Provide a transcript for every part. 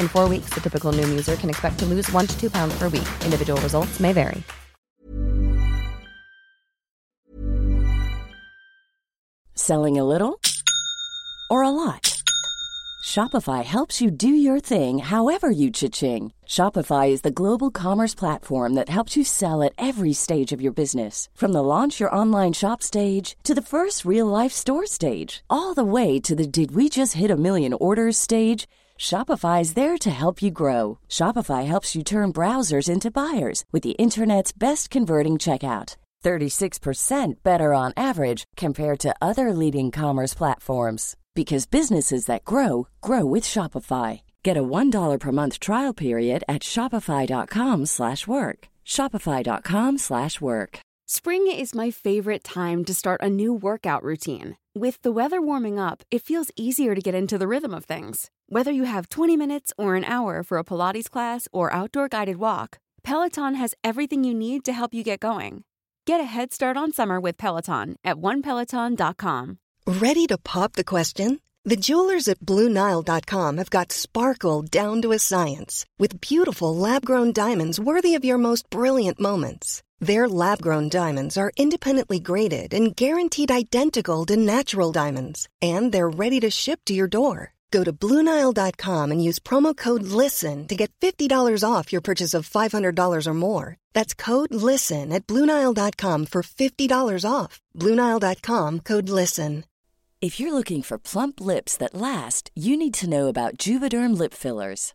In four weeks, the typical Noom user can expect to lose one to two pounds per week. Individual results may vary. Selling a little or a lot? Shopify helps you do your thing however you cha-ching. Shopify is the global commerce platform that helps you sell at every stage of your business. From the launch your online shop stage to the first real life store stage, all the way to the did we just hit a million orders stage. Shopify is there to help you grow. Shopify helps you turn browsers into buyers with the internet's best converting checkout. 36% better on average compared to other leading commerce platforms because businesses that grow grow with Shopify. Get a $1 per month trial period at shopify.com/work. shopify.com/work. Spring is my favorite time to start a new workout routine. With the weather warming up, it feels easier to get into the rhythm of things. Whether you have 20 minutes or an hour for a Pilates class or outdoor guided walk, Peloton has everything you need to help you get going. Get a head start on summer with Peloton at onepeloton.com. Ready to pop the question? The jewelers at BlueNile.com have got sparkle down to a science with beautiful lab grown diamonds worthy of your most brilliant moments. Their lab grown diamonds are independently graded and guaranteed identical to natural diamonds, and they're ready to ship to your door. Go to BlueNile.com and use promo code LISTEN to get $50 off your purchase of $500 or more. That's code LISTEN at BlueNile.com for $50 off. BlueNile.com code LISTEN. If you're looking for plump lips that last, you need to know about Juvederm lip fillers.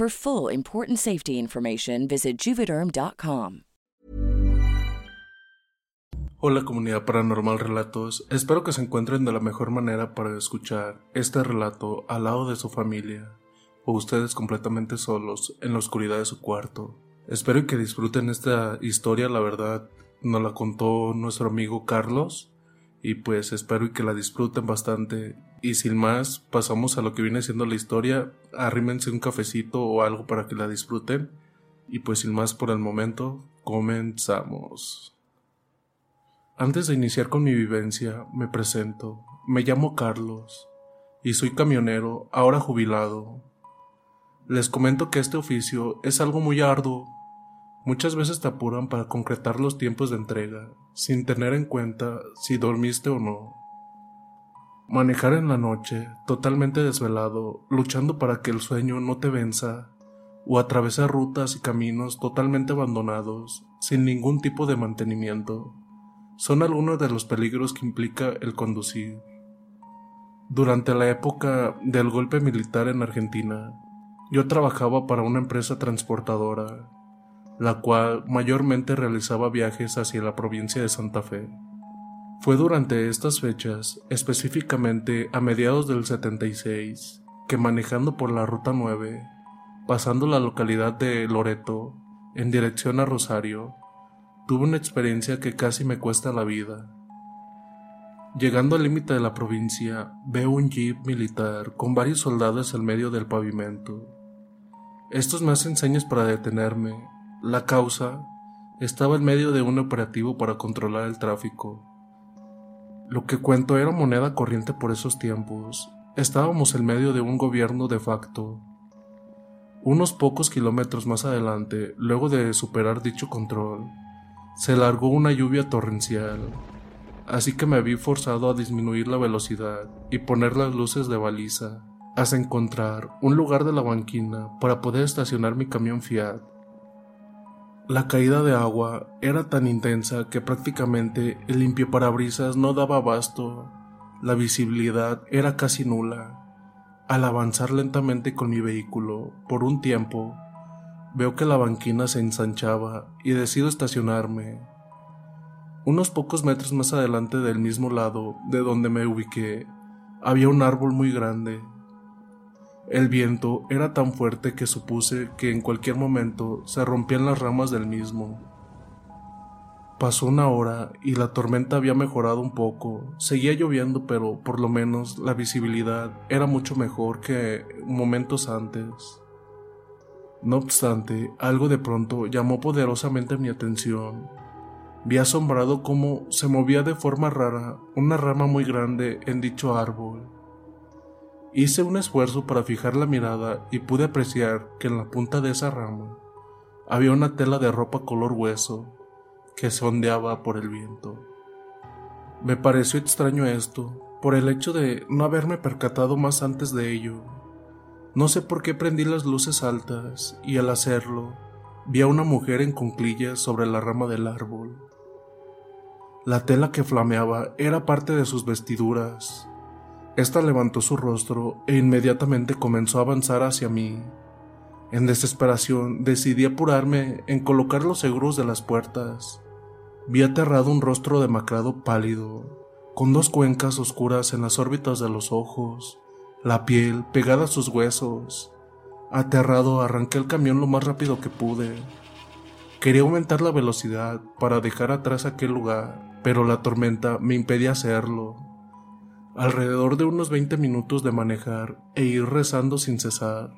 For full important safety information, visit juvederm.com. Hola comunidad paranormal relatos, espero que se encuentren de la mejor manera para escuchar este relato al lado de su familia o ustedes completamente solos en la oscuridad de su cuarto. Espero que disfruten esta historia, la verdad nos la contó nuestro amigo Carlos y pues espero que la disfruten bastante. Y sin más, pasamos a lo que viene siendo la historia. Arrímense un cafecito o algo para que la disfruten. Y pues sin más por el momento, comenzamos. Antes de iniciar con mi vivencia, me presento. Me llamo Carlos. y soy camionero, ahora jubilado. Les comento que este oficio es algo muy arduo. Muchas veces te apuran para concretar los tiempos de entrega, sin tener en cuenta si dormiste o no. Manejar en la noche, totalmente desvelado, luchando para que el sueño no te venza, o atravesar rutas y caminos totalmente abandonados, sin ningún tipo de mantenimiento, son algunos de los peligros que implica el conducir. Durante la época del golpe militar en Argentina, yo trabajaba para una empresa transportadora, la cual mayormente realizaba viajes hacia la provincia de Santa Fe. Fue durante estas fechas, específicamente a mediados del 76, que manejando por la Ruta 9, pasando la localidad de Loreto en dirección a Rosario, tuve una experiencia que casi me cuesta la vida. Llegando al límite de la provincia, veo un jeep militar con varios soldados en medio del pavimento. Estos me hacen señas para detenerme. La causa estaba en medio de un operativo para controlar el tráfico. Lo que cuento era moneda corriente por esos tiempos. Estábamos en medio de un gobierno de facto unos pocos kilómetros más adelante, luego de superar dicho control, se largó una lluvia torrencial, así que me vi forzado a disminuir la velocidad y poner las luces de baliza hasta encontrar un lugar de la banquina para poder estacionar mi camión Fiat. La caída de agua era tan intensa que prácticamente el limpio parabrisas no daba abasto, la visibilidad era casi nula al avanzar lentamente con mi vehículo, por un tiempo, veo que la banquina se ensanchaba y decido estacionarme. Unos pocos metros más adelante del mismo lado de donde me ubiqué, había un árbol muy grande. El viento era tan fuerte que supuse que en cualquier momento se rompían las ramas del mismo. Pasó una hora y la tormenta había mejorado un poco. Seguía lloviendo, pero por lo menos la visibilidad era mucho mejor que momentos antes. No obstante, algo de pronto llamó poderosamente mi atención. Vi asombrado cómo se movía de forma rara una rama muy grande en dicho árbol. Hice un esfuerzo para fijar la mirada y pude apreciar que en la punta de esa rama había una tela de ropa color hueso que se ondeaba por el viento. Me pareció extraño esto, por el hecho de no haberme percatado más antes de ello. No sé por qué prendí las luces altas y al hacerlo vi a una mujer en cunclillas sobre la rama del árbol. La tela que flameaba era parte de sus vestiduras. Esta levantó su rostro e inmediatamente comenzó a avanzar hacia mí. En desesperación decidí apurarme en colocar los seguros de las puertas Vi aterrado un rostro demacrado pálido, con dos cuencas oscuras en las órbitas de los ojos, la piel pegada a sus huesos. Aterrado arranqué el camión lo más rápido que pude. Quería aumentar la velocidad para dejar atrás aquel lugar, pero la tormenta me impedía hacerlo. Alrededor de unos 20 minutos de manejar e ir rezando sin cesar,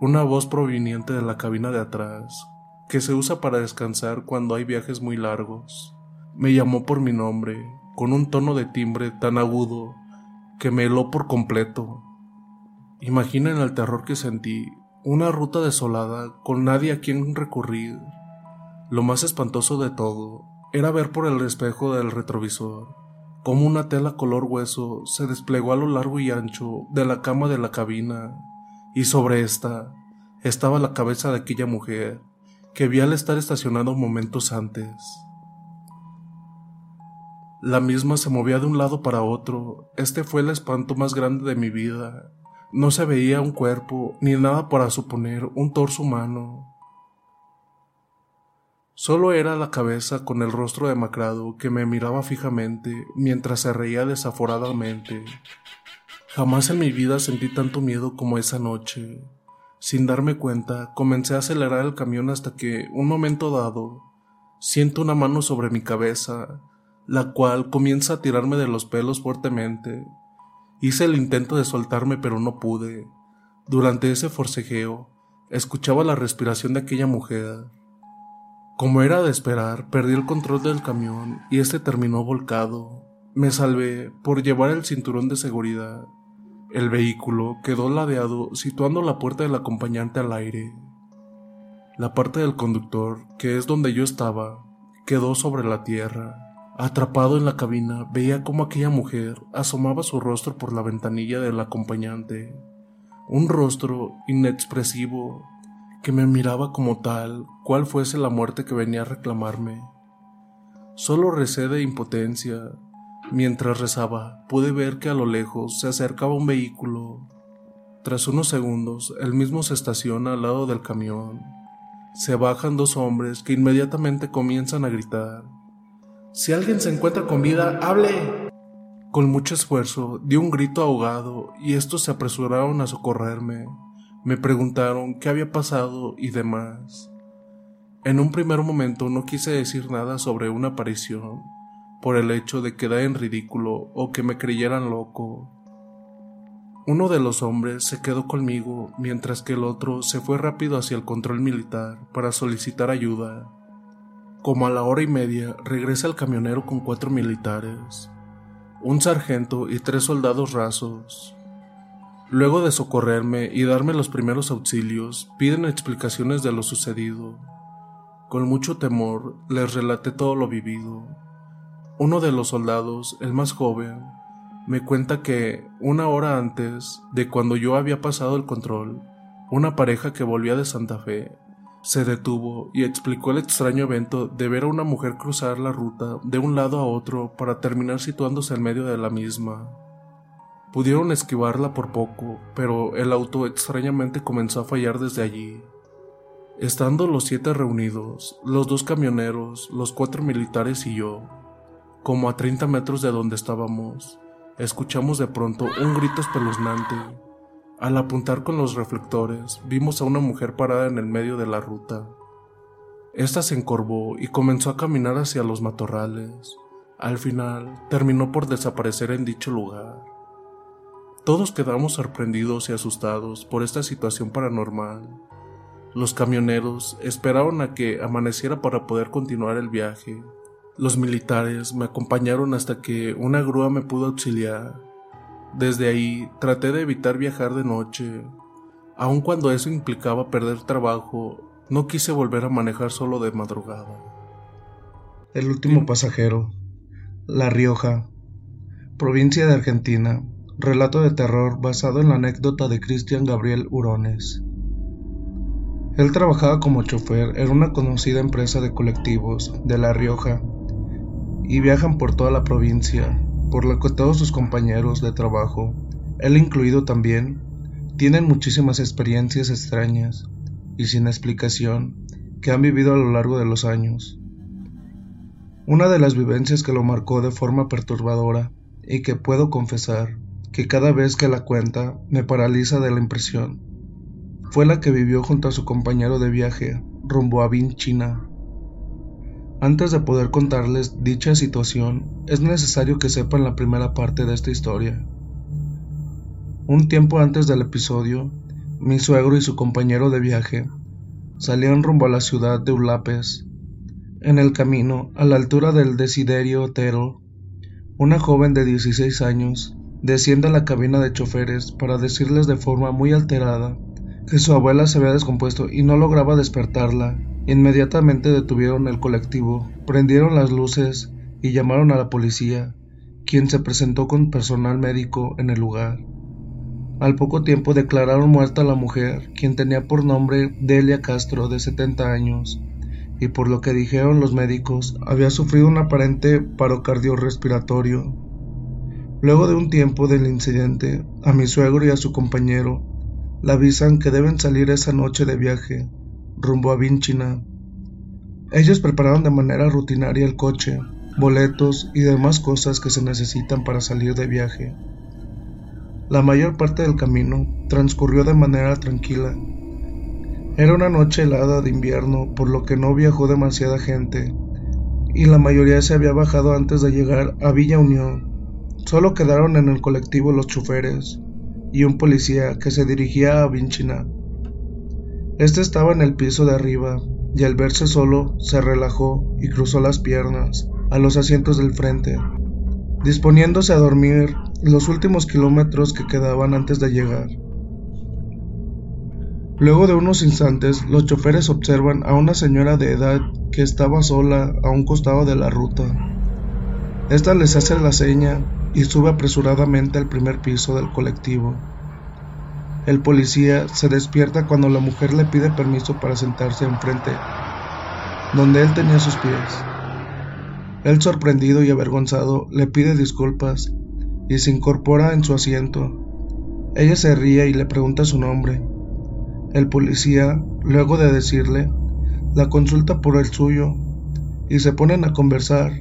una voz proveniente de la cabina de atrás que se usa para descansar cuando hay viajes muy largos. Me llamó por mi nombre, con un tono de timbre tan agudo que me heló por completo. Imaginen el terror que sentí, una ruta desolada con nadie a quien recurrir. Lo más espantoso de todo era ver por el espejo del retrovisor cómo una tela color hueso se desplegó a lo largo y ancho de la cama de la cabina, y sobre esta estaba la cabeza de aquella mujer, que vi al estar estacionado momentos antes. La misma se movía de un lado para otro. Este fue el espanto más grande de mi vida. No se veía un cuerpo ni nada para suponer un torso humano. Solo era la cabeza con el rostro demacrado que me miraba fijamente mientras se reía desaforadamente. Jamás en mi vida sentí tanto miedo como esa noche. Sin darme cuenta, comencé a acelerar el camión hasta que, un momento dado, siento una mano sobre mi cabeza, la cual comienza a tirarme de los pelos fuertemente. Hice el intento de soltarme pero no pude. Durante ese forcejeo, escuchaba la respiración de aquella mujer. Como era de esperar, perdí el control del camión y este terminó volcado. Me salvé por llevar el cinturón de seguridad El vehículo quedó ladeado situando la puerta del acompañante al aire. La parte del conductor, que es donde yo estaba, quedó sobre la tierra. Atrapado en la cabina, veía cómo aquella mujer asomaba su rostro por la ventanilla del acompañante. Un rostro inexpresivo que me miraba como tal, cual fuese la muerte que venía a reclamarme. Solo recé de impotencia. Mientras rezaba, pude ver que a lo lejos se acercaba un vehículo. Tras unos segundos, el mismo se estaciona al lado del camión. Se bajan dos hombres que inmediatamente comienzan a gritar. Si alguien se encuentra con vida, hable. Con mucho esfuerzo di un grito ahogado y estos se apresuraron a socorrerme. Me preguntaron qué había pasado y demás. En un primer momento no quise decir nada sobre una aparición, por el hecho de quedar en ridículo o que me creyeran loco. Uno de los hombres se quedó conmigo mientras que el otro se fue rápido hacia el control militar para solicitar ayuda. Como a la hora y media regresa el camionero con cuatro militares, un sargento y tres soldados rasos. Luego de socorrerme y darme los primeros auxilios, piden explicaciones de lo sucedido. Con mucho temor les relaté todo lo vivido. Uno de los soldados, el más joven, me cuenta que una hora antes de cuando yo había pasado el control, una pareja que volvía de Santa Fe se detuvo y explicó el extraño evento de ver a una mujer cruzar la ruta de un lado a otro para terminar situándose en medio de la misma. Pudieron esquivarla por poco, pero el auto extrañamente comenzó a fallar desde allí. Estando los siete reunidos, los dos camioneros, los cuatro militares y yo, como a 30 metros de donde estábamos, escuchamos de pronto un grito espeluznante. Al apuntar con los reflectores, vimos a una mujer parada en el medio de la ruta. Esta se encorvó y comenzó a caminar hacia los matorrales. Al final, terminó por desaparecer en dicho lugar. Todos quedamos sorprendidos y asustados por esta situación paranormal. Los camioneros esperaron a que amaneciera para poder continuar el viaje. Los militares me acompañaron hasta que una grúa me pudo auxiliar. Desde ahí traté de evitar viajar de noche. Aun cuando eso implicaba perder trabajo, no quise volver a manejar solo de madrugada. El último pasajero. La Rioja. Provincia de Argentina. Relato de terror basado en la anécdota de Cristian Gabriel Hurones. Él trabajaba como chofer en una conocida empresa de colectivos de La Rioja y viajan por toda la provincia, por lo que todos sus compañeros de trabajo, él incluido también, tienen muchísimas experiencias extrañas y sin explicación que han vivido a lo largo de los años. Una de las vivencias que lo marcó de forma perturbadora y que puedo confesar que cada vez que la cuenta me paraliza de la impresión. Fue la que vivió junto a su compañero de viaje rumbo a Bin, China. Antes de poder contarles dicha situación, es necesario que sepan la primera parte de esta historia. Un tiempo antes del episodio, mi suegro y su compañero de viaje salían rumbo a la ciudad de Ulapes. En el camino, a la altura del Desiderio Hotel, una joven de 16 años desciende a la cabina de choferes para decirles de forma muy alterada que su abuela se había descompuesto y no lograba despertarla. Inmediatamente detuvieron el colectivo, prendieron las luces y llamaron a la policía, quien se presentó con personal médico en el lugar. Al poco tiempo declararon muerta a la mujer, quien tenía por nombre Delia Castro, de 70 años, y por lo que dijeron los médicos, había sufrido un aparente paro cardiorrespiratorio Luego de un tiempo del incidente, a mi suegro y a su compañero le avisan que deben salir esa noche de viaje rumbo a Vinchina. Ellos prepararon de manera rutinaria el coche, boletos y demás cosas que se necesitan para salir de viaje. La mayor parte del camino transcurrió de manera tranquila. Era una noche helada de invierno, por lo que no viajó demasiada gente, y la mayoría se había bajado antes de llegar a Villa Unión, Solo quedaron en el colectivo los choferes y un policía que se dirigía a Vinchina. Este estaba en el piso de arriba y al verse solo se relajó y cruzó las piernas a los asientos del frente. Disponiéndose a dormir, los últimos kilómetros que quedaban antes de llegar. Luego de unos instantes, los choferes observan a una señora de edad que estaba sola a un costado de la ruta. Esta les hace la seña y sube apresuradamente al primer piso del colectivo. El policía se despierta cuando la mujer le pide permiso para sentarse enfrente, donde él tenía sus pies. Él sorprendido y avergonzado le pide disculpas y se incorpora en su asiento. Ella se ríe y le pregunta su nombre. El policía, luego de decirle, la consulta por el suyo y se ponen a conversar.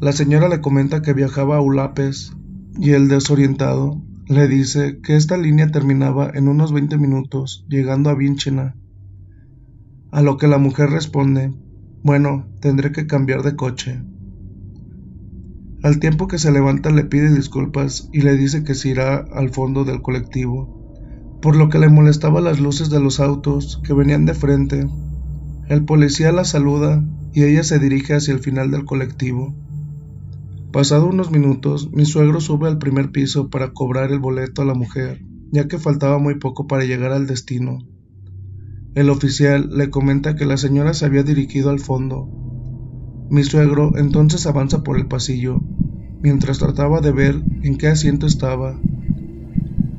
La señora le comenta que viajaba a Ulapes y el desorientado le dice que esta línea terminaba en unos 20 minutos llegando a Vinchena. A lo que la mujer responde, bueno, tendré que cambiar de coche. Al tiempo que se levanta le pide disculpas y le dice que se irá al fondo del colectivo por lo que le molestaba las luces de los autos que venían de frente. El policía la saluda y ella se dirige hacia el final del colectivo. Pasado unos minutos, mi suegro sube al primer piso para cobrar el boleto a la mujer, ya que faltaba muy poco para llegar al destino. El oficial le comenta que la señora se había dirigido al fondo. Mi suegro entonces avanza por el pasillo, mientras trataba de ver en qué asiento estaba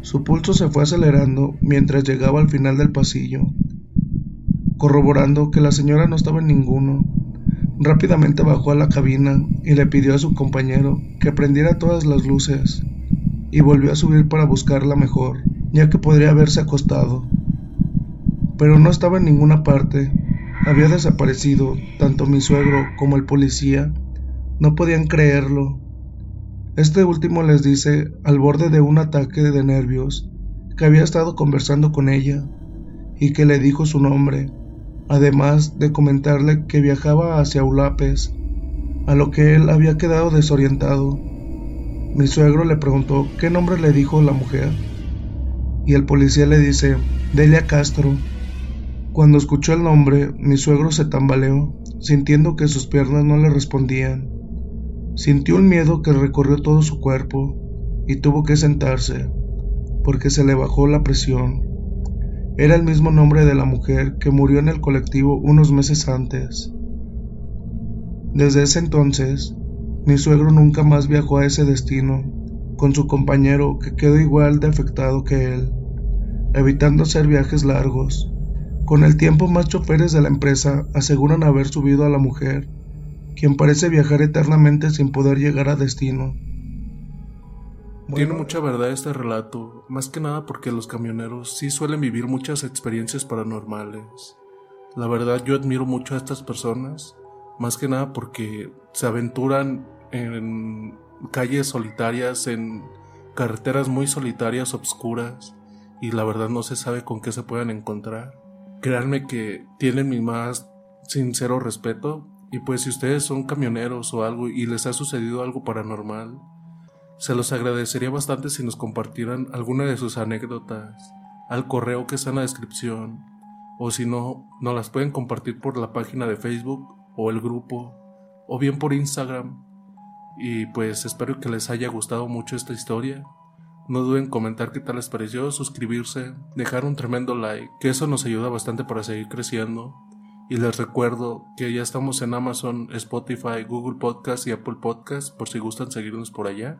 su pulso se fue acelerando mientras llegaba al final del pasillo, corroborando que la señora no estaba en ninguno. Rápidamente bajó a la cabina y le pidió a su compañero que prendiera todas las luces y volvió a subir para buscarla mejor, ya que podría haberse acostado. Pero no estaba en ninguna parte, había desaparecido, tanto mi suegro como el policía no podían creerlo este último les dice, al borde de un ataque de nervios, que había estado conversando con ella y que le dijo su nombre, además de comentarle que viajaba hacia Ulapes, a lo que él había quedado desorientado. Mi suegro le preguntó qué nombre le dijo la mujer y el policía le dice Delia Castro. Cuando escuchó el nombre, mi suegro se tambaleó, sintiendo que sus piernas no le respondían. Sintió un miedo que recorrió todo su cuerpo y tuvo que sentarse, porque se le bajó la presión. Era el mismo nombre de la mujer que murió en el colectivo unos meses antes. Desde ese entonces, mi suegro nunca más viajó a ese destino con su compañero que quedó igual de afectado que él, evitando hacer viajes largos. Con el tiempo más choferes de la empresa aseguran haber subido a la mujer quien parece viajar eternamente sin poder llegar a destino. Tiene mucha verdad este relato, más que nada porque los camioneros sí suelen vivir muchas experiencias paranormales. La verdad yo admiro mucho a estas personas, más que nada porque se aventuran en calles solitarias, en carreteras muy solitarias, obscuras, y la verdad no se sabe con qué se puedan encontrar. Créanme que tienen mi más sincero respeto y pues si ustedes son camioneros o algo y les ha sucedido algo paranormal, se los agradecería bastante si nos compartieran alguna de sus anécdotas al correo que está en la descripción o si no, nos las pueden compartir por la página de Facebook o el grupo o bien por Instagram. Y pues espero que les haya gustado mucho esta historia. No duden en comentar qué tal les pareció, suscribirse, dejar un tremendo like, que eso nos ayuda bastante para seguir creciendo. Y les recuerdo que ya estamos en Amazon, Spotify, Google Podcast y Apple Podcast por si gustan seguirnos por allá.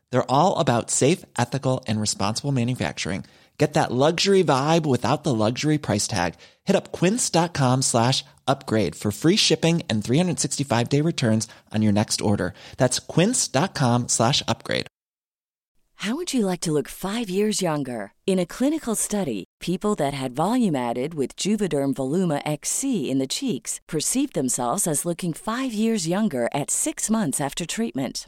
They're all about safe, ethical, and responsible manufacturing. Get that luxury vibe without the luxury price tag. Hit up quince.com slash upgrade for free shipping and 365-day returns on your next order. That's quince.com slash upgrade. How would you like to look five years younger? In a clinical study, people that had volume added with Juvederm Voluma XC in the cheeks perceived themselves as looking five years younger at six months after treatment